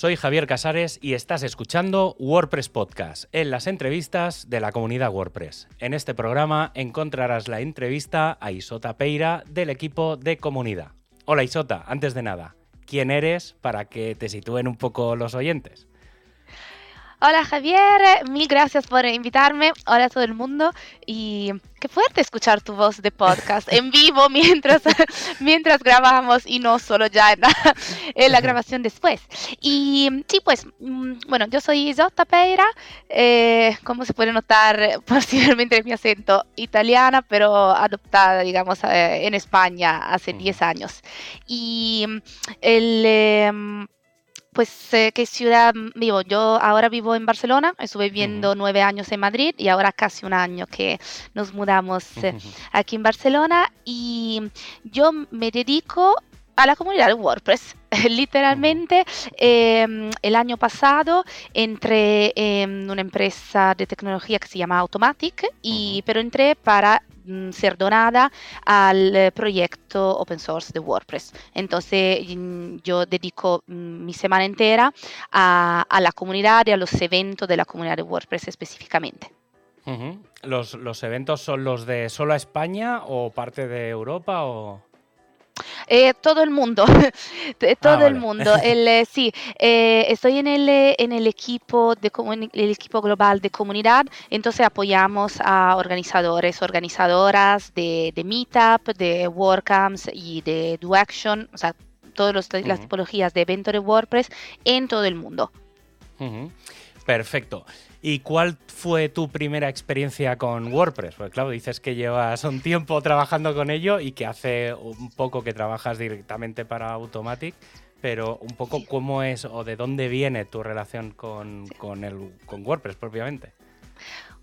soy Javier Casares y estás escuchando WordPress Podcast, en las entrevistas de la comunidad WordPress. En este programa encontrarás la entrevista a Isota Peira del equipo de comunidad. Hola Isota, antes de nada, ¿quién eres para que te sitúen un poco los oyentes? Hola Javier, mil gracias por invitarme. Hola a todo el mundo y qué fuerte escuchar tu voz de podcast en vivo mientras, mientras grabamos y no solo ya en la, grabación después. Y sí, pues, mm, bueno, yo soy Isotta Peira, eh, como se puede notar posiblemente mi acento italiana, pero adoptada, digamos, eh, en España hace 10 años. Y mm, el... Em, pues, eh, ¿qué ciudad vivo? Yo ahora vivo en Barcelona, estuve viviendo nueve años en Madrid y ahora casi un año que nos mudamos eh, aquí en Barcelona y yo me dedico a la comunidad de WordPress. Literalmente, em, el año pasado entré en una empresa de tecnología que se llama Automatic, y, pero entré para ser donada al eh, proyecto open source de WordPress. Entonces mm, yo dedico mm, mi semana entera a, la comunidad y a los eventos de la comunidad de WordPress específicamente. ¿Los, ¿Los, eventos son los de solo España o parte de Europa o...? Eh, todo el mundo, todo ah, el mundo. El, eh, sí, eh, estoy en el, en el equipo de el equipo global de comunidad, entonces apoyamos a organizadores, organizadoras de, de Meetup, de WordCamps y de Do Action, o sea, todas las tipologías de eventos de WordPress en todo el mundo. Perfecto. ¿Y cuál fue tu primera experiencia con WordPress? Porque claro, dices que llevas un tiempo trabajando con ello y que hace un poco que trabajas directamente para Automatic, pero un poco cómo es o de dónde viene tu relación con, el, con WordPress propiamente.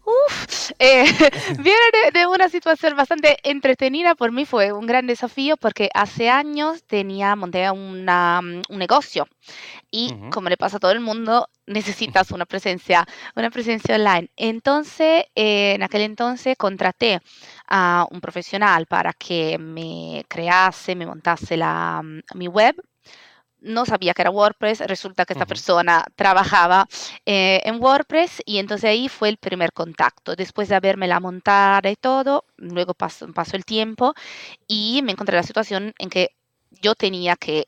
Uf, eh, viene de, una situación bastante entretenida. Por mí fue un gran desafío porque hace años tenía, monté una, un negocio y como le pasa a todo el mundo, necesitas una presencia, una presencia online. Entonces, eh, en aquel entonces contraté a un profesional para que me crease, me montase la, mi web no sabía que era WordPress, resulta que esta persona trabajaba eh, en WordPress y entonces ahí fue el primer contacto. Después de haberme la montada y todo, luego pasó, pasó el tiempo y me encontré la situación en que yo tenía que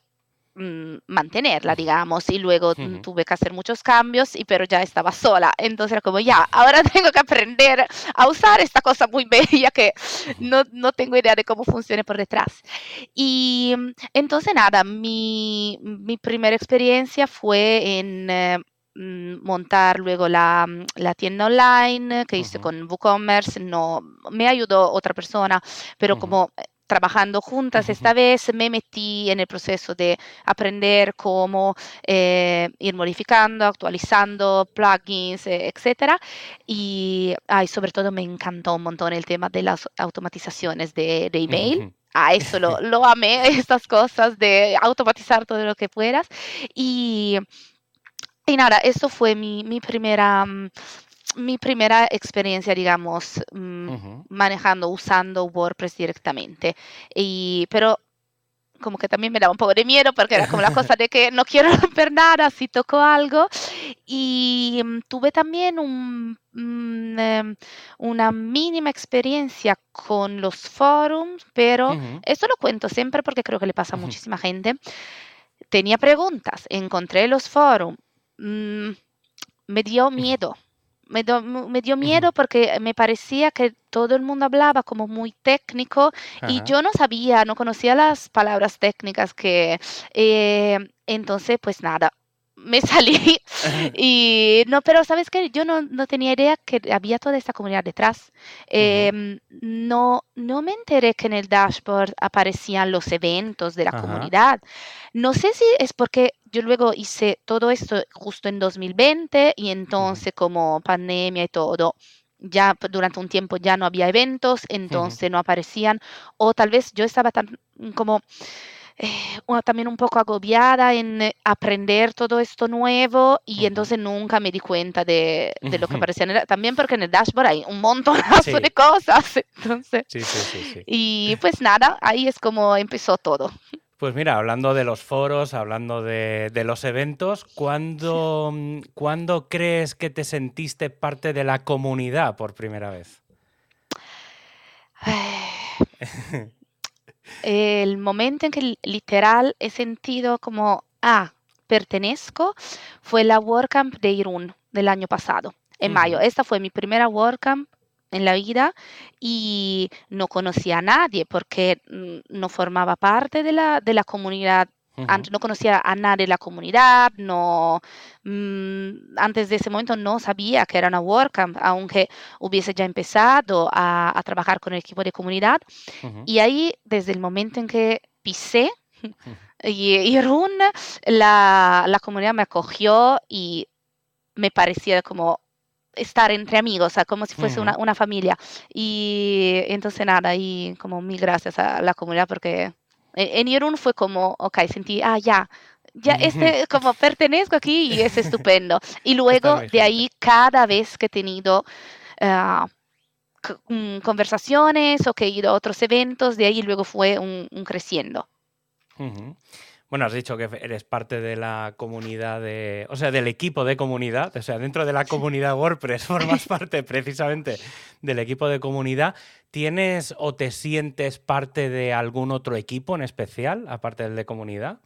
Mm, mantenerla, digamos, y luego tuve que hacer muchos cambios, y, pero ya estaba sola, entonces era como, ya, ahora tengo que aprender a usar esta cosa muy bella que no, no tengo idea de cómo funciona por detrás. Y mm, entonces nada, mi, mi primera experiencia fue en... Eh, mm, montar luego la, la, tienda online que hice con WooCommerce, no, me ayudó otra persona, pero como trabajando juntas. Esta vez me metí en el proceso de aprender cómo eh, ir modificando, actualizando plugins, eh, etc. Y sobre todo me encantó un montón el tema de las automatizaciones de, email. A eso lo, lo, amé, estas cosas de automatizar todo lo que puedas. Y, y nada, eso fue mi, mi primera mm, mi primera experiencia, digamos, mm, manejando, usando WordPress directamente. Y, pero como que también me daba un poco de miedo porque era como la cosa de que no quiero romper nada si toco algo. Y mm, tuve también un, mm, em, una mínima experiencia con los forums, pero esto lo cuento siempre porque creo que le pasa a muchísima gente. Tenía preguntas, encontré los forums, me dio miedo me, me, dio miedo porque me parecía que todo el mundo hablaba como muy técnico y yo no sabía, no conocía las palabras técnicas que... Eh, entonces, pues nada, me salí y no, pero sabes que yo no, no, tenía idea que había toda esta comunidad detrás. Em, no, no me enteré que en el dashboard aparecían los eventos de la comunidad. No sé si es porque yo luego hice todo esto justo en 2020 y entonces como pandemia y todo, ya durante un tiempo ya no había eventos, entonces no aparecían, o tal vez yo estaba tan como eh, también un poco agobiada en eh, aprender todo esto nuevo y entonces nunca me di cuenta de, de lo que aparecía en el, también porque en el dashboard hay un montón de cosas entonces sí, sí, sí, y pues nada ahí es como empezó todo. Pues mira, hablando de los foros, hablando de, los eventos, ¿cuándo, ¿cuándo, crees que te sentiste parte de la comunidad por primera vez? El momento en que literal he sentido como, ah, pertenezco, fue la WordCamp de Irún del año pasado, en mayo. Esta fue mi primera WordCamp en la vida y no conocía a nadie porque mm, no formaba parte de la, de la comunidad. Antes no conocía a nadie de la comunidad, no, mm, antes de ese momento no sabía que era una WordCamp, aunque hubiese ya empezado a, trabajar con el equipo de comunidad. Y ahí, desde el momento en que pisé, y, y Run, la, la comunidad me acogió y me parecía como estar entre amigos, o sea, como si fuese una, una, familia. Y entonces nada, y como mil gracias a la comunidad porque en, Irún fue como, ok, sentí, ah, ya, ya este, como pertenezco aquí y es estupendo. Y luego de ahí, cada vez que he tenido mm, conversaciones o que he ido a otros eventos, de ahí luego fue un, creciendo. Bueno, has dicho que eres parte de la comunidad de, o sea, del equipo de comunidad, o sea, dentro de la comunidad WordPress formas parte precisamente del equipo de comunidad. ¿Tienes o te sientes parte de algún otro equipo en especial, aparte del de comunidad?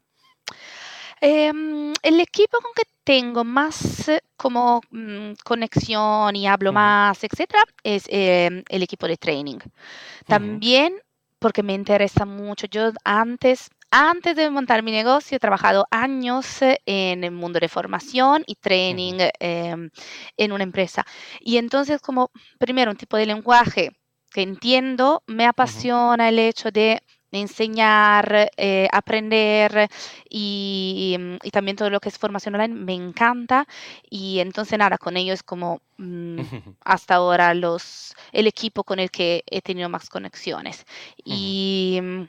Em, el equipo con que tengo más eh, como mm, conexión y hablo más, etcétera, es em, el equipo de training. También porque me interesa mucho. Yo antes antes de montar mi negocio he trabajado años eh, en el mundo de formación y training em, en una empresa. Y entonces como primero un tipo de lenguaje que entiendo, me apasiona el hecho de enseñar, eh, aprender y, también todo lo que es formación online me encanta y entonces nada, con ellos es como mm, hasta ahora los, el equipo con el que he tenido más conexiones. Y mm,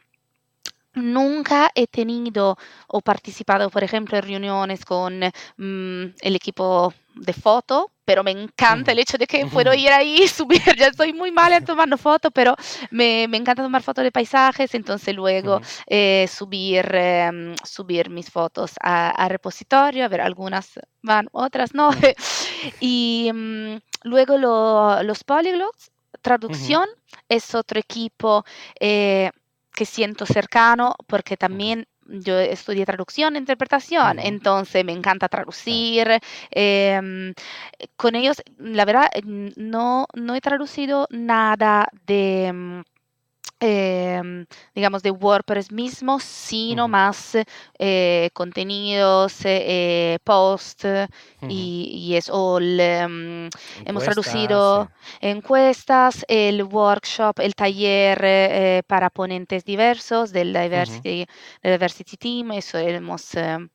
Nunca he tenido o participado, por ejemplo, en reuniones con mm, el equipo de foto, pero me encanta el hecho de que puedo ir ahí y subir. Ya estoy muy mal en tomando fotos, pero me, me, encanta tomar fotos de paisajes, entonces luego eh, subir, em, subir mis fotos a, repositorio, a ver, algunas van, otras no. y mm, luego los polyglots, traducción, es otro equipo. Eh, que siento cercano porque también yo estudié traducción e interpretación, entonces me encanta traducir. Em, con ellos, la verdad, no, no he traducido nada de mm, Em, digamos, de WordPress mismo, sino más eh, contenidos, eh, post y, eso. Em, hemos traducido encuestas, el workshop, el taller eh, para ponentes diversos del diversity, diversity Team, eso hemos... Em,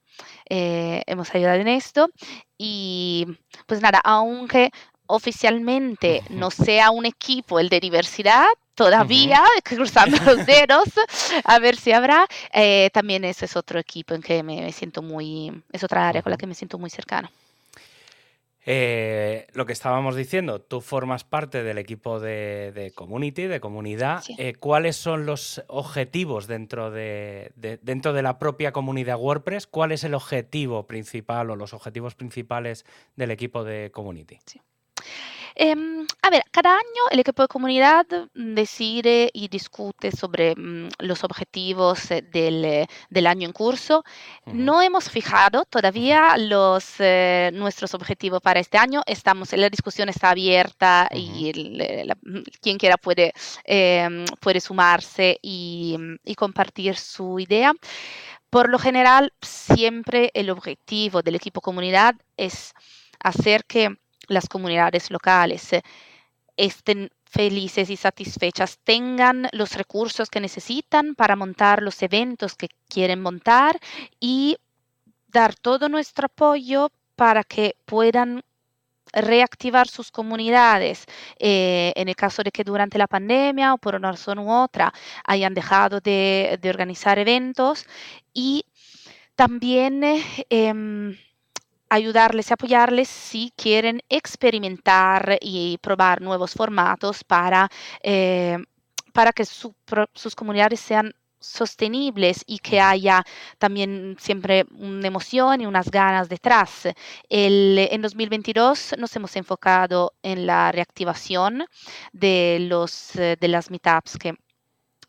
hemos ayudado en esto y pues nada, aunque oficialmente no sea un equipo el de diversidad, todavía, cruzando los dedos, a ver si habrá. Eh, también ese es otro equipo en que me, siento muy, es otra área con la que me siento muy cercano. Eh, lo que estábamos diciendo, tú formas parte del equipo de, community, de comunidad. Eh, ¿Cuáles son los objetivos dentro de, dentro de la propia comunidad WordPress? ¿Cuál es el objetivo principal o los objetivos principales del equipo de community? Sí. Em, a ver, cada año el equipo de comunidad decide y discute sobre mm, los objetivos eh, del, del, año en curso. No hemos fijado todavía los, eh, nuestros objetivos para este año. Estamos, la discusión está abierta y quien quiera puede, em, puede sumarse y, y compartir su idea. Por lo general, siempre el objetivo del equipo comunidad es hacer que las comunidades locales eh, estén felices y satisfechas, tengan los recursos que necesitan para montar los eventos que quieren montar y dar todo nuestro apoyo para que puedan reactivar sus comunidades eh, en el caso de que durante la pandemia o por una razón u otra hayan dejado de, organizar eventos y también em, ayudarles y apoyarles si quieren experimentar y probar nuevos formatos para, eh, para que sus comunidades sean sostenibles y que haya también siempre una emoción y unas ganas detrás. El, en 2022 nos hemos enfocado en la reactivación de, los, de las meetups que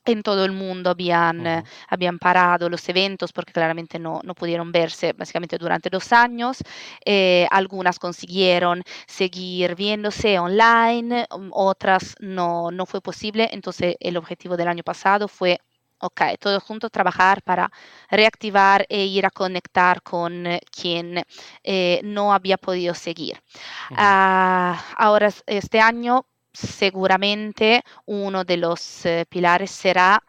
en todo el mundo habían, uh -huh. habían parado los eventos porque claramente no, no, pudieron verse básicamente durante dos años. Eh, algunas consiguieron seguir viéndose online, otras no, no fue posible. Entonces el objetivo del año pasado fue ok, todos juntos trabajar para reactivar e ir a conectar con quien eh, no había podido seguir. Uh -huh. uh, ahora, este año seguramente uno de los eh, pilares será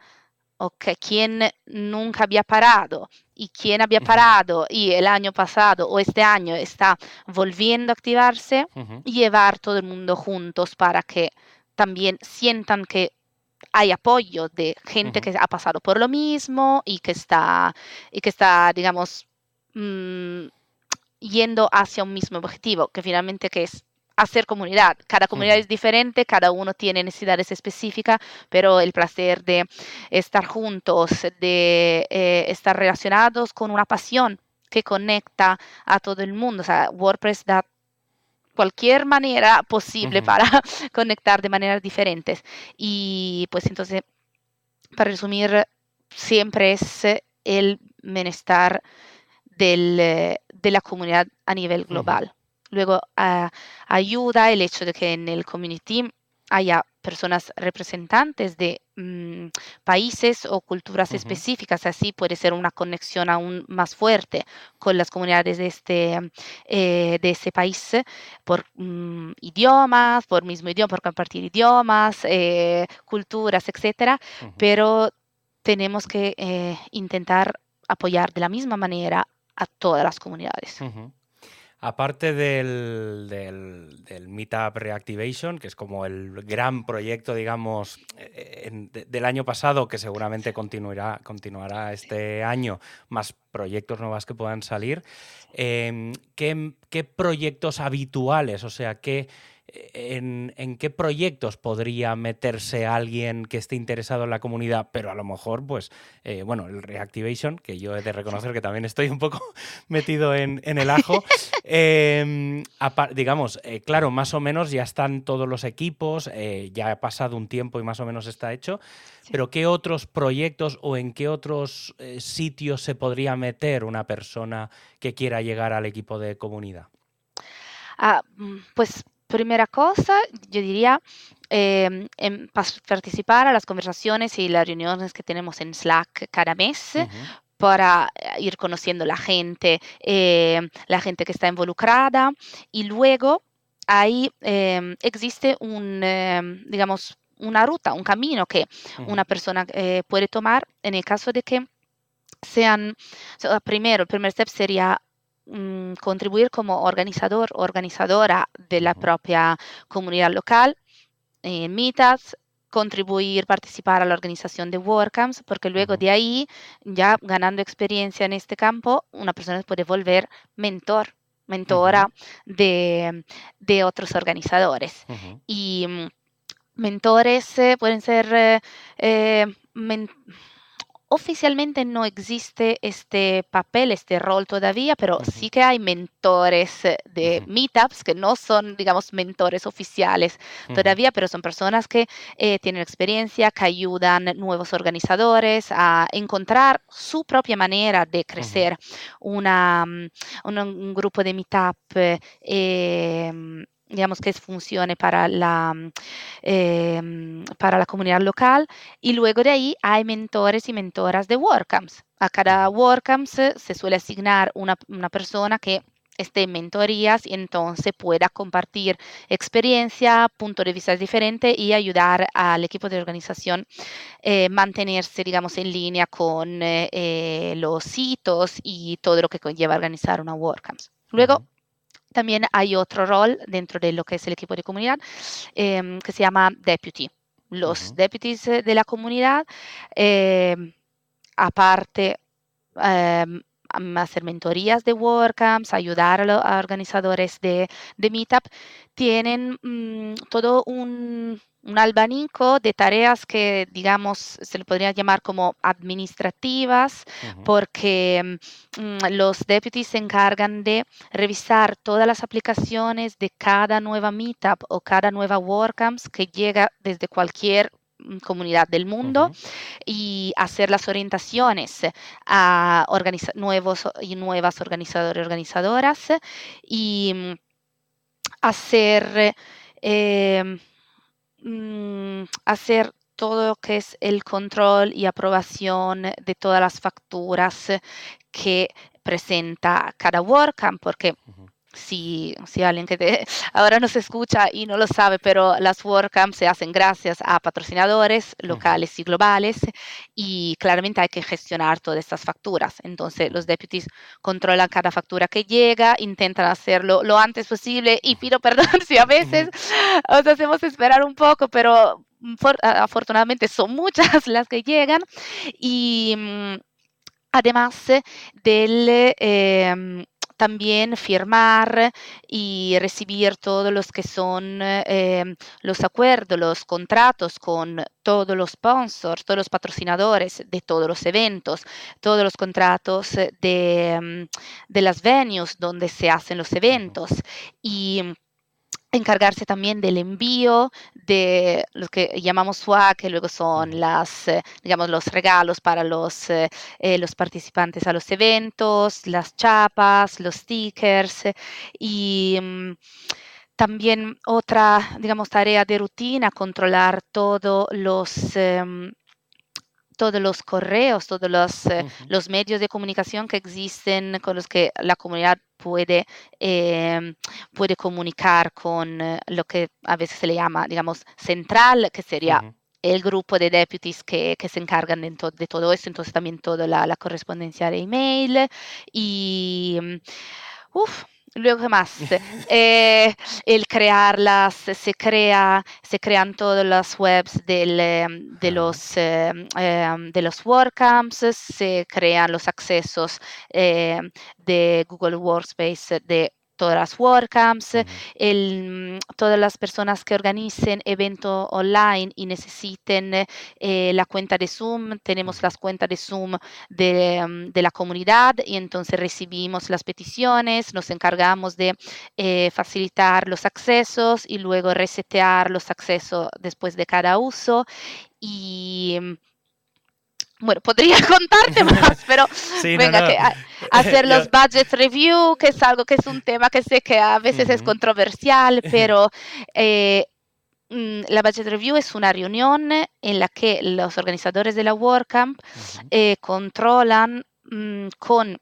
okay, quien nunca había parado y quien había parado y el año pasado o este año está volviendo a activarse, uh -huh. llevar todo el mundo juntos para que también sientan que hay apoyo de gente uh -huh. que ha pasado por lo mismo y que está, y que está digamos, mmm, yendo hacia un mismo objetivo, que finalmente que es hacer comunidad. Cada comunidad es diferente, cada uno tiene necesidades específicas, pero el placer de estar juntos, de eh, estar relacionados con una pasión que conecta a todo el mundo. O sea, WordPress da cualquier manera posible uh -huh. para conectar de maneras diferentes. Y pues entonces, para resumir, siempre es el bienestar del, de la comunidad a nivel global. Uh -huh. Luego uh, ayuda el hecho de que en el community haya personas representantes de mmm, países o culturas uh -huh. específicas, así puede ser una conexión aún más fuerte con las comunidades de, este, eh, de ese país por mmm, idiomas, por mismo idioma, por compartir idiomas, eh, culturas, etc. Uh -huh. Pero tenemos que eh, intentar apoyar de la misma manera a todas las comunidades. Uh -huh. Aparte del, del, del, Meetup Reactivation, que es como el gran proyecto, digamos, eh, del año pasado, que seguramente continuará, continuará este año, más proyectos nuevos que puedan salir, eh, ¿qué, ¿qué, proyectos habituales, o sea, qué, en, en, qué proyectos podría meterse alguien que esté interesado en la comunidad, pero a lo mejor, pues, eh, bueno, el Reactivation, que yo he de reconocer que también estoy un poco metido en, en el ajo, eh, digamos, eh, claro, más o menos ya están todos los equipos, ya ha pasado un tiempo y más o menos está hecho, sí. pero ¿qué otros proyectos o en qué otros sitios se podría meter una persona que quiera llegar al equipo de comunidad? Ah, mm, pues primera cosa, yo diría eh, en participar a las conversaciones y las reuniones que tenemos en Slack cada mes. Uh -huh. para eh, ir conociendo la gente, eh, la gente que está involucrada y luego ahí eh, existe un, digamos, una ruta, un camino que uh -huh. una persona eh, puede tomar en el caso de que sean, o sea, primero, el primer step sería mh, contribuir como organizador o organizadora de la propia comunidad local en meetups, contribuir, participar a la organización de WordCamps, porque luego de ahí, ya ganando experiencia en este campo, una persona puede volver mentor, mentora uh -huh. de, de, otros organizadores. Uh -huh. Y mm, mentores eh, pueden ser eh, eh men Oficialmente no existe este papel, este rol todavía, pero uh -huh. sí que hay mentores eh, de uh -huh. meetups que no son, digamos, mentores oficiales uh -huh. todavía, pero son personas que eh, tienen experiencia, que ayudan nuevos organizadores a encontrar su propia manera de crecer una, mm, un, un, grupo de meetup. Eh, digamos que funcione para la, eh, para la comunidad local y luego de ahí hay mentores y mentoras de WordCamps. A cada WordCamps se suele asignar una, una persona que esté en mentorías y entonces pueda compartir experiencia, punto de vista diferente y ayudar al equipo de organización eh, mantenerse, digamos, en línea con eh, los hitos y todo lo que conlleva organizar una WordCamps. Luego. También hay otro rol dentro de lo que es el equipo de comunidad eh, que se llama deputy. Los uh -huh. deputies de la comunidad, eh, aparte eh, hacer mentorías de WordCamps, ayudar a, los organizadores de, de Meetup, tienen mmm, todo un un albanico de tareas que, digamos, se le podría llamar como administrativas, porque mm, los deputies se encargan de revisar todas las aplicaciones de cada nueva meetup o cada nueva WordCamps que llega desde cualquier mm, comunidad del mundo y hacer las orientaciones a nuevos y nuevas organizadores y organizadoras y mm, hacer em, Mm, hacer todo lo que es el control y aprobación de todas las facturas que presenta cada WordCamp, porque si, si alguien que te, ahora nos escucha y no lo sabe, pero las WordCamps se hacen gracias a patrocinadores locales y globales y claramente hay que gestionar todas estas facturas. Entonces los deputies controlan cada factura que llega, intentan hacerlo lo antes posible y pido perdón si a veces os hacemos esperar un poco, pero afortunadamente son muchas las que llegan y mm, además del... Em, también firmar y recibir todos los que son em, los acuerdos, los contratos con todos los sponsors, todos los patrocinadores de todos los eventos, todos los contratos de, em, de las venues donde se hacen los eventos. Y encargarse también del envío de lo que llamamos swag, que luego son las, eh, digamos, los regalos para los, eh, eh, los participantes a los eventos, las chapas, los stickers y mm, también otra, digamos, tarea de rutina, controlar todos los em, todos los correos, todos los, los medios de comunicación que existen con los que la comunidad puede, eh, puede comunicar con eh, lo que a veces se le llama, digamos, central, que sería... el grupo de deputies que, que se encargan de, de, todo esto, entonces también toda la, la correspondencia de email y, mm, uff, Luego, ¿qué más? Eh, el crearlas, se, crea, se crean todas las webs del, em, de, los, em, de los WordCamps, se crean los accesos de Google Workspace de todas las WordCamps, el, todas las personas que organicen eventos online y necesiten eh, la cuenta de Zoom, tenemos las cuentas de Zoom de, mm, de, la comunidad y entonces recibimos las peticiones, nos encargamos de eh, facilitar los accesos y luego resetear los accesos después de cada uso y mm, bueno, podría contarte más, pero venga, Que, hacer los budget review, que es algo que es un tema que sé que a veces es controversial, pero eh, mm, la budget review es una reunión en la que los organizadores de la WordCamp eh, controlan mm, con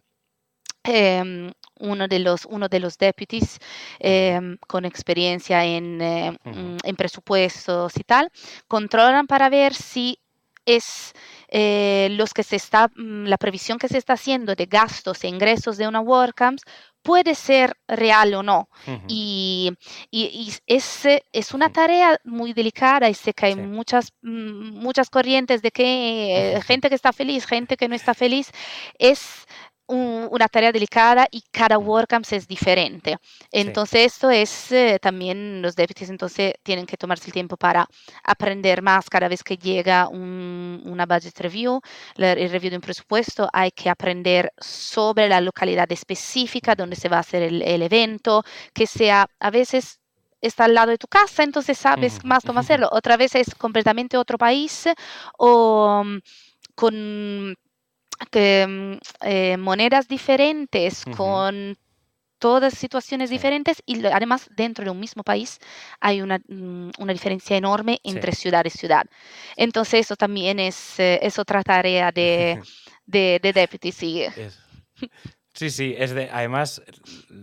em, uno de los, uno de los deputies em, con experiencia en, eh, mm, en presupuestos y tal, controlan para ver si es eh, los que se está, mm, la previsión que se está haciendo de gastos e ingresos de una WordCamps puede ser real o no. Y, y, es, es, una tarea muy delicada y sé que hay muchas, mm, muchas corrientes de que eh, gente que está feliz, gente que no está feliz. Es una tarea delicada y cada WordCamps es diferente. Entonces, esto es eh, también los deputies, entonces tienen que tomarse el tiempo para aprender más cada vez que llega una budget review, el review de un presupuesto, hay que aprender sobre la localidad específica donde se va a hacer el, evento, que sea a veces está al lado de tu casa, entonces sabes más cómo hacerlo. Otra vez es completamente otro país o mm, con que, mm, eh, monedas diferentes, con todas situaciones diferentes y además dentro de un mismo país hay una, mm, una diferencia enorme entre ciudad y ciudad. Entonces eso también es, eh, es otra tarea de, de, de Deputy, sí. Sí, sí, es de, además,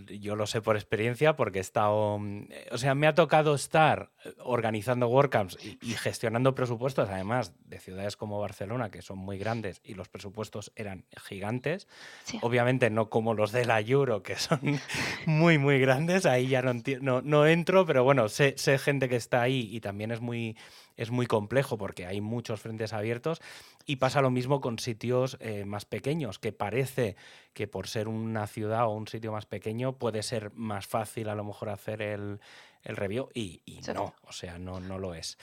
yo lo sé por experiencia porque he estado, mm, o sea, me ha tocado estar eh, organizando WordCamps y, gestionando presupuestos, además de ciudades como Barcelona, que son muy grandes y los presupuestos eran gigantes. Obviamente no como los de la Euro, que son muy, muy grandes, ahí ya no, no, no entro, pero bueno, sé, sé gente que está ahí y también es muy es muy complejo porque hay muchos frentes abiertos y pasa lo mismo con sitios eh, más pequeños, que parece que por ser una ciudad o un sitio más pequeño puede ser más fácil a lo mejor hacer el, el review y, no, o sea, no, no lo es.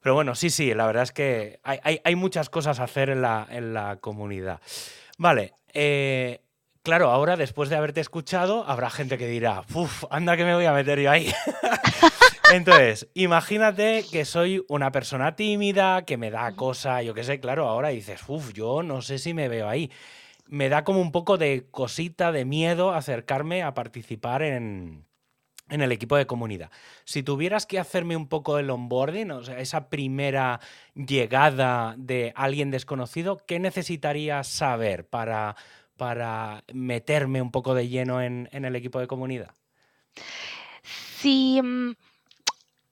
Pero bueno, sí, sí, la verdad es que hay, muchas cosas a hacer en la, en la comunidad. Vale, eh, claro, ahora después de haberte escuchado, habrá gente que dirá, uff, anda que me voy a meter yo ahí. Entonces, imagínate que soy una persona tímida, que me da cosa, yo qué sé, claro, ahora dices, uff, yo no sé si me veo ahí. Me da como un poco de cosita, de miedo acercarme a participar en, en el equipo de comunidad. Si tuvieras que hacerme un poco el onboarding, o sea, esa primera llegada de alguien desconocido, ¿qué necesitaría saber para, para meterme un poco de lleno en, el equipo de comunidad? Si mm,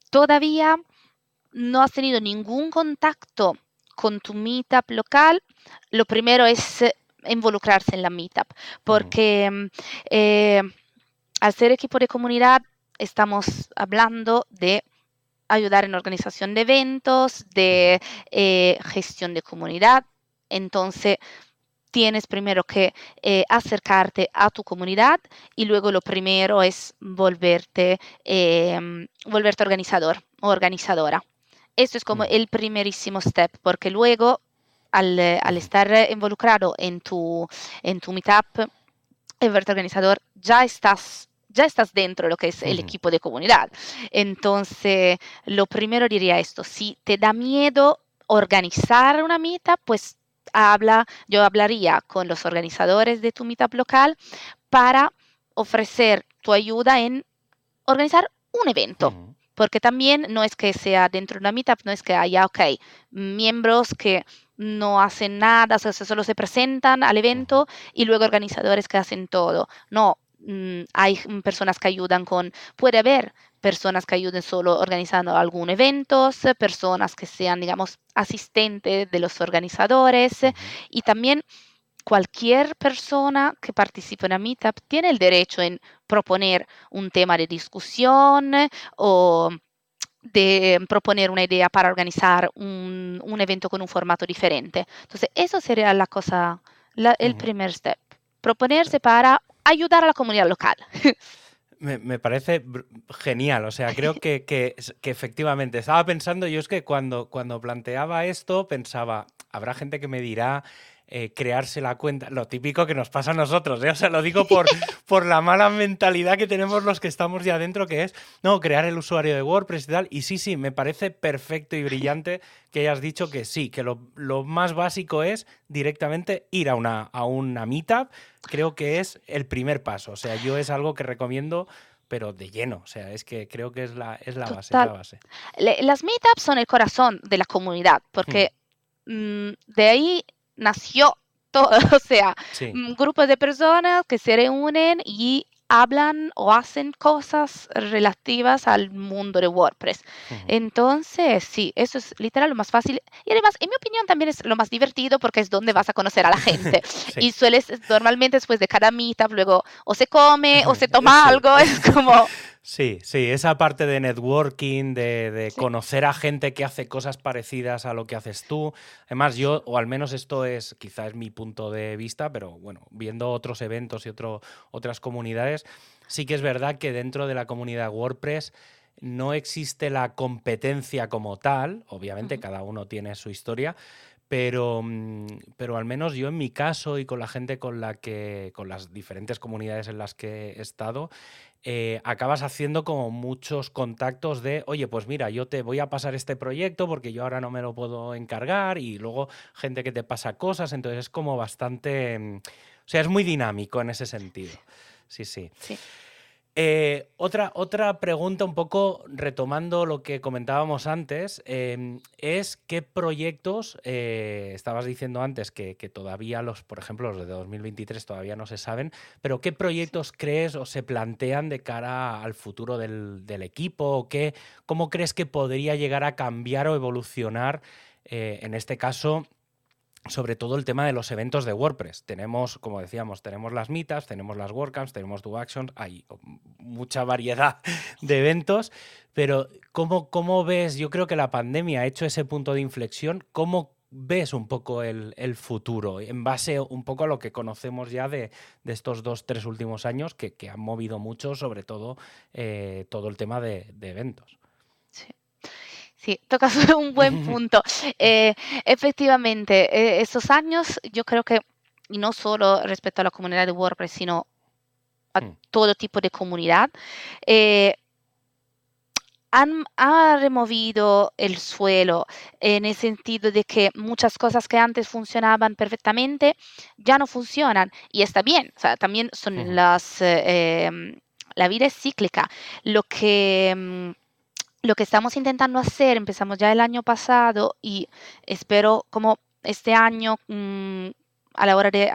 todavía no has tenido ningún contacto con tu meetup local, lo primero es involucrarse en la meetup, porque mm, eh, al ser equipo de comunidad estamos hablando de ayudar en organización de eventos, de eh, gestión de comunidad. Entonces, tienes primero que eh, acercarte a tu comunidad y luego lo primero es volverte, em, volverte organizador o organizadora. Esto es como mm. el primerísimo step, porque luego al, al estar involucrado en tu, en tu meetup, el volverte organizador, ya estás ya estás dentro de lo que es el equipo de comunidad. Entonces, lo primero diría esto, si te da miedo organizar una meetup, pues habla, yo hablaría con los organizadores de tu meetup local para ofrecer tu ayuda en organizar un evento. Porque también no es que sea dentro de una meetup, no es que haya, ok, miembros que no hacen nada, solo se presentan al evento y luego organizadores que hacen todo. No, Mm, hay personas que ayudan con, puede haber personas que ayuden solo organizando algún evento, personas que sean, digamos, asistentes de los organizadores y también cualquier persona que participe en una meetup tiene el derecho en proponer un tema de discusión o de proponer una idea para organizar un, evento con un formato diferente. Entonces, eso sería la cosa, el primer step. Proponerse para ayudar a la comunidad local. Me, parece genial, o sea, creo que, que, efectivamente estaba pensando, yo es que cuando, cuando planteaba esto pensaba, habrá gente que me dirá, eh, crearse la cuenta. Lo típico que nos pasa a nosotros, ¿eh? O sea, lo digo por, por la mala mentalidad que tenemos los que estamos ya adentro, que es, no, crear el usuario de WordPress y tal. Y sí, sí, me parece perfecto y brillante que hayas dicho que sí, que lo, más básico es directamente ir a una, a una meetup. Creo que es el primer paso. O sea, yo es algo que recomiendo pero de lleno. O sea, es que creo que es la, es la base. La base. las meetups son el corazón de la comunidad, porque hmm. mm, de ahí nació todo, o sea, un grupo de personas que se reúnen y hablan o hacen cosas relativas al mundo de WordPress. Entonces, sí, eso es literal lo más fácil. Y además, en mi opinión, también es lo más divertido porque es donde vas a conocer a la gente. Y sueles, normalmente después de cada meetup, luego o se come o se toma algo, es como... Sí, sí, esa parte de networking, de, conocer a gente que hace cosas parecidas a lo que haces tú. Además, yo, o al menos esto es, quizás es mi punto de vista, pero bueno, viendo otros eventos y otro, otras comunidades, sí que es verdad que dentro de la comunidad WordPress no existe la competencia como tal, obviamente cada uno tiene su historia, pero, mm, pero al menos yo en mi caso y con la gente con la que, con las diferentes comunidades en las que he estado, eh, acabas haciendo como muchos contactos de, oye, pues mira, yo te voy a pasar este proyecto porque yo ahora no me lo puedo encargar y luego gente que te pasa cosas, entonces es como bastante, mm, o sea, es muy dinámico en ese sentido. Sí, sí. sí. Eh, otra, otra pregunta, un poco retomando lo que comentábamos antes, em, es qué proyectos, eh, estabas diciendo antes que, todavía los, por ejemplo, los de 2023 todavía no se saben, pero qué proyectos crees o se plantean de cara al futuro del, equipo, o qué, cómo crees que podría llegar a cambiar o evolucionar, eh, en este caso, sobre todo el tema de los eventos de WordPress. Tenemos, como decíamos, tenemos las mitas, tenemos las WordCamps, tenemos Do Actions, hay mucha variedad de eventos, pero ¿cómo, ¿cómo ves? Yo creo que la pandemia ha hecho ese punto de inflexión. ¿Cómo ves un poco el, futuro, en base un poco a lo que conocemos ya de, estos dos, tres últimos años que, han movido mucho, sobre todo eh, todo el tema de, eventos? Sí. Tocas un buen punto. Eh, efectivamente, eh, estos años yo creo que, y no solo respecto a la comunidad de WordPress, sino a mm. todo tipo de comunidad, han, ha removido el suelo en el sentido de que muchas cosas que antes funcionaban perfectamente ya no funcionan y está bien, también son las, eh, em, la vida es cíclica. Lo que, mm, lo que estamos intentando hacer, empezamos ya el año pasado y espero como este año mm, a la hora de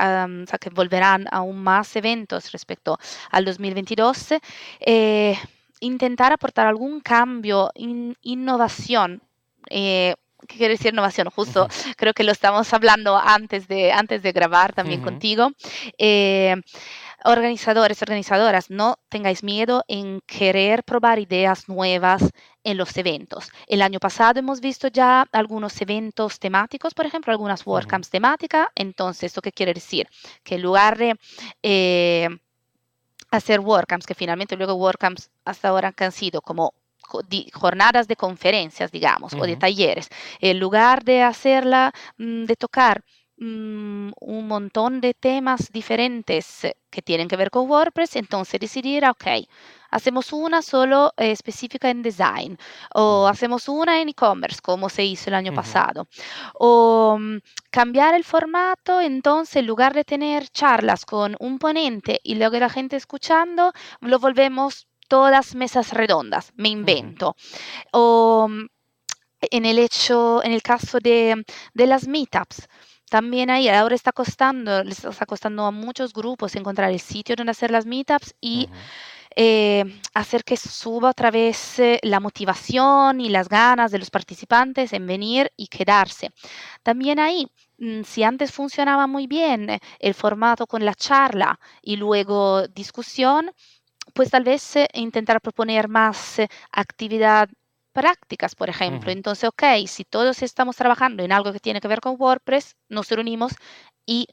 que volverán aún más eventos respecto al 2022, eh, intentar aportar algún cambio, innovación. Eh, ¿Qué quiere decir innovación? Justo creo que lo estamos hablando antes de, antes de grabar también contigo. Eh, organizadores, organizadoras, no tengáis miedo en querer probar ideas nuevas en los eventos. El año pasado hemos visto ya algunos eventos temáticos, por ejemplo, algunas WordCamps temáticas. Entonces, ¿esto qué quiere decir? Que en lugar de... Eh, hacer WordCamps, que finalmente luego WordCamps hasta ahora han sido como jornadas de conferencias, digamos, o de talleres. En lugar de hacerla, mm, de tocar mm, un montón de temas diferentes que tienen que ver con WordPress, entonces decidir, ok, hacemos una solo eh, específica en design o hacemos una en e-commerce, como se hizo el año pasado. O mm, cambiar el formato, entonces en lugar de tener charlas con un ponente y luego la gente escuchando, lo volvemos todas mesas redondas, me invento. O mm, en el hecho, en el caso de, de las meetups, también ahí ahora está costando, les está costando a muchos grupos encontrar el sitio donde hacer las meetups y eh, hacer que suba otra vez eh, la motivación y las ganas de los participantes en venir y quedarse. También ahí, mm, si antes funcionaba muy bien eh, el formato con la charla y luego discusión, pues tal vez intentar proponer más actividad prácticas, por ejemplo. Entonces, ok, si todos estamos trabajando en algo que tiene que ver con WordPress, nos reunimos y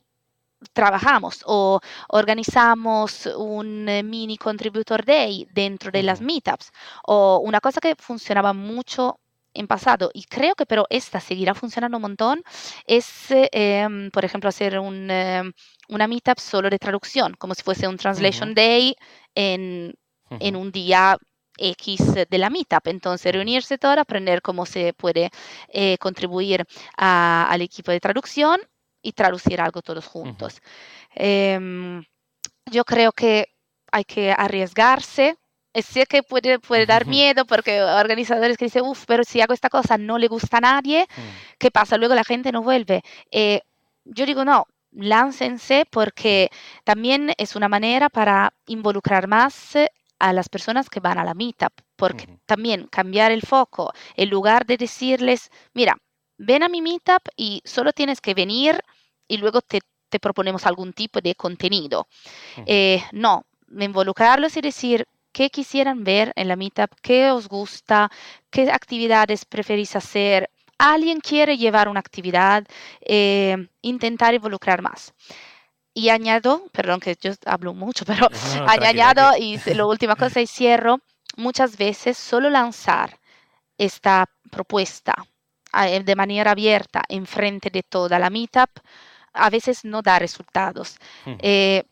trabajamos o organizamos un eh, mini contributor day dentro de las meetups o una cosa que funcionaba mucho en pasado y creo que pero esta seguirá funcionando un montón es em, por ejemplo hacer un, em, una meetup solo de traducción como si fuese un translation day en, en un día X de la meetup. Entonces, reunirse todo, aprender cómo se puede eh, contribuir al equipo de traducción y traducir algo todos juntos. Em, yo creo que hay que arriesgarse. Sé que puede, puede dar miedo porque organizadores que dicen, uff, pero si hago esta cosa no le gusta a nadie, mm. ¿qué pasa? Luego la gente no vuelve. Eh, yo digo, no, láncense porque también es una manera para involucrar más a las personas que van a la meetup, porque también cambiar el foco, en lugar de decirles, mira, ven a mi meetup y solo tienes que venir y luego te, proponemos algún tipo de contenido. Eh, no, involucrarlos y decir qué quisieran ver en la meetup, qué os gusta, qué actividades preferís hacer. Alguien quiere llevar una actividad, eh, intentar involucrar más. Y añado, perdón que yo hablo mucho, pero añado y la última cosa y cierro, muchas veces solo lanzar esta propuesta eh, de manera abierta en frente de toda la meetup a veces no da resultados. Eh,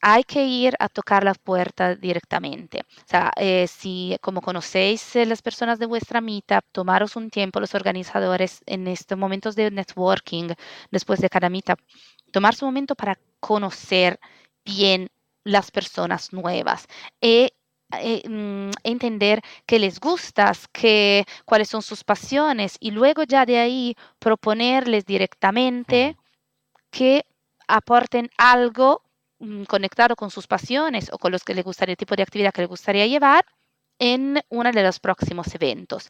hay que ir a tocar la puerta directamente. O sea, eh, si como conocéis las personas de vuestra meetup, tomaros un tiempo los organizadores en estos momentos de networking, después de cada meetup, tomarse un momento para conocer bien las personas nuevas y eh, mm, entender qué les gustas, qué, cuáles son sus pasiones y luego ya de ahí proponerles directamente que aporten algo conectado con sus pasiones o con los que les gustaría, el tipo de actividad que les gustaría llevar en uno de los próximos eventos,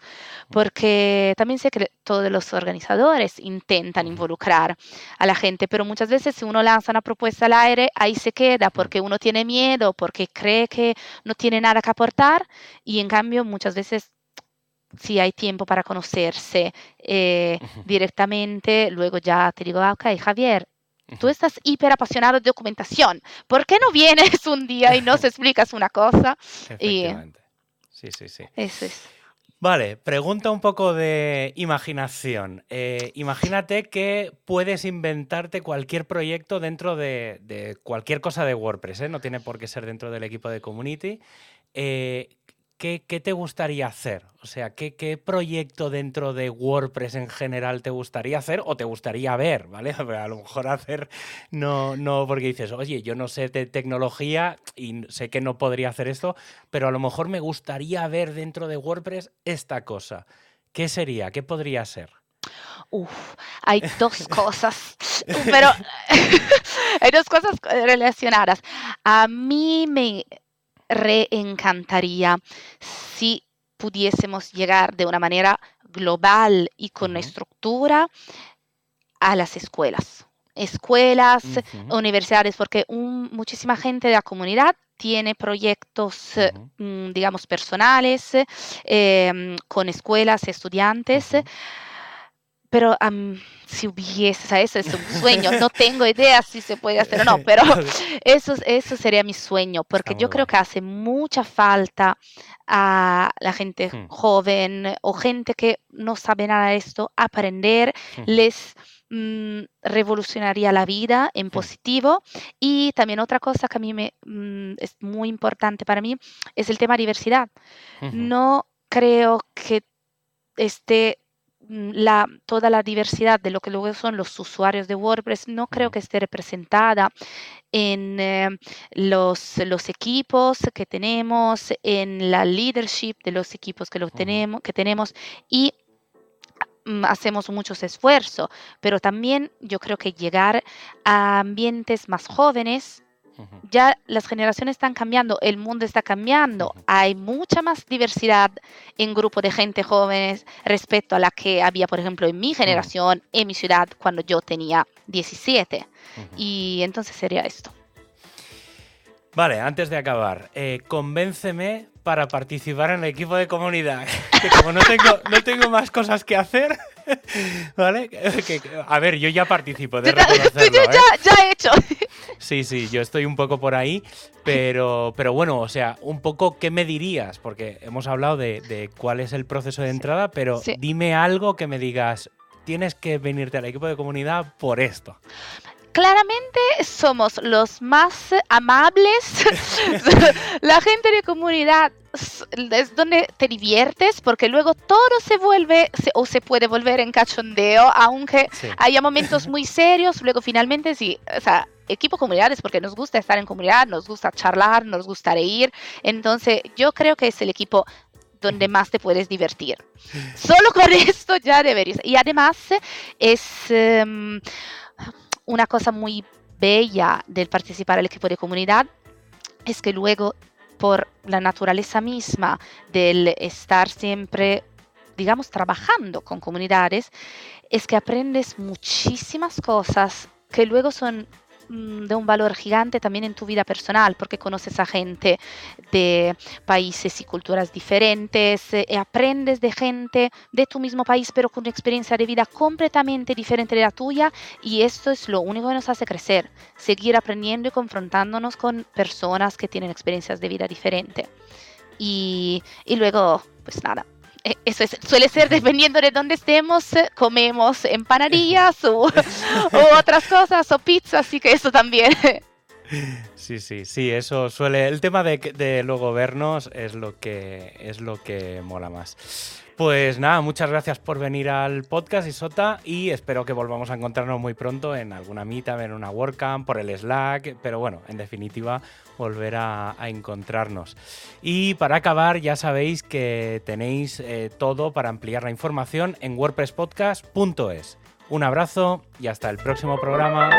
porque también sé que todos los organizadores intentan involucrar a la gente, pero muchas veces si uno lanza una propuesta al aire, ahí se queda porque uno tiene miedo, porque cree que no tiene nada que aportar y en cambio muchas veces si hay tiempo para conocerse eh, directamente, luego ya te digo, ah, ok, Javier, tú estás hiper apasionado de documentación, ¿por qué no vienes un día y nos explicas una cosa? Efectivamente. sí, sí, sí. Eso es. Vale, pregunta un poco de imaginación. Eh, imagínate que puedes inventarte cualquier proyecto dentro de, cualquier cosa de WordPress, ¿eh? no tiene por qué ser dentro del equipo de community. Eh, ¿qué, te gustaría hacer? O sea, ¿qué, proyecto dentro de WordPress en general te gustaría hacer o te gustaría ver? ¿Vale? A lo mejor hacer no, no, porque dices, oye, yo no sé de tecnología y sé que no podría hacer esto, pero a lo mejor me gustaría ver dentro de WordPress esta cosa. ¿Qué sería? ¿Qué podría ser? Uf, hay dos cosas, pero hay dos cosas relacionadas. A mí me reencantaría si pudiésemos llegar de una manera global y con estructura a las escuelas. Escuelas, universidades, porque muchísima gente de la comunidad tiene proyectos, mm, digamos, personales em, con escuelas, estudiantes pero si hubiese, o sea, eso es un sueño, no tengo idea si se puede hacer o no, pero eso, eso sería mi sueño, porque yo creo que hace mucha falta a la gente hmm. joven o gente que no sabe nada de esto, aprender, hmm. les mm, revolucionaría la vida en hmm. positivo. Y también otra cosa que a mí me, mm, es muy importante para mí es el tema diversidad. No creo que esté la, toda la diversidad de lo que luego son los usuarios de WordPress no creo que esté representada en eh, los, los equipos que tenemos, en la leadership de los equipos que, tenemos, que tenemos y mm, hacemos muchos esfuerzos, pero también yo creo que llegar a ambientes más jóvenes ya las generaciones están cambiando, el mundo está cambiando, hay mucha más diversidad en grupo de gente jóvenes respecto a la que había, por ejemplo, en mi generación, en mi ciudad, cuando yo tenía 17. Y entonces sería esto. Vale, antes de acabar, eh, convénceme para participar en el equipo de comunidad. Que como no tengo, no tengo más cosas que hacer, ¿vale? a ver, yo ya participo, de reconocerlo, ya, ¿eh? ya, he hecho. Sí, sí, yo estoy un poco por ahí, pero, pero bueno, o sea, un poco, ¿qué me dirías? Porque hemos hablado de, cuál es el proceso de entrada, pero dime algo que me digas, tienes que venirte al equipo de comunidad por esto claramente somos los más amables, la gente de comunidad es donde te diviertes porque luego todo se vuelve o se puede volver en cachondeo, aunque haya momentos muy serios, luego finalmente sí, o sea, equipo comunidades porque nos gusta estar en comunidad, nos gusta charlar, nos gusta reír, entonces yo creo que es el equipo donde más te puedes divertir. Solo con esto ya deberías. Y además es... Em, una cosa muy bella del participar al equipo de comunidad es que luego por la naturaleza misma del estar siempre, digamos, trabajando con comunidades, es que aprendes muchísimas cosas que luego son de un valor gigante también en tu vida personal, porque conoces a gente de países y culturas diferentes, eh, y aprendes de gente de tu mismo país, pero con una experiencia de vida completamente diferente de la tuya, y esto es lo único que nos hace crecer, seguir aprendiendo y confrontándonos con personas que tienen experiencias de vida diferentes. Y, y luego, pues nada, eh, eso suele ser dependiendo de dónde estemos, eh, comemos empanadillas o, otras cosas o pizza, así que eso también. Sí, sí, sí, eso suele. El tema de, de, luego vernos es lo que es lo que mola más. Pues nada, muchas gracias por venir al podcast, Isota, y espero que volvamos a encontrarnos muy pronto en alguna meetup, en una WordCamp, por el Slack, pero bueno, en definitiva, volver a, encontrarnos. Y para acabar, ya sabéis que tenéis eh, todo para ampliar la información en wordpresspodcast.es. Un abrazo y hasta el próximo programa.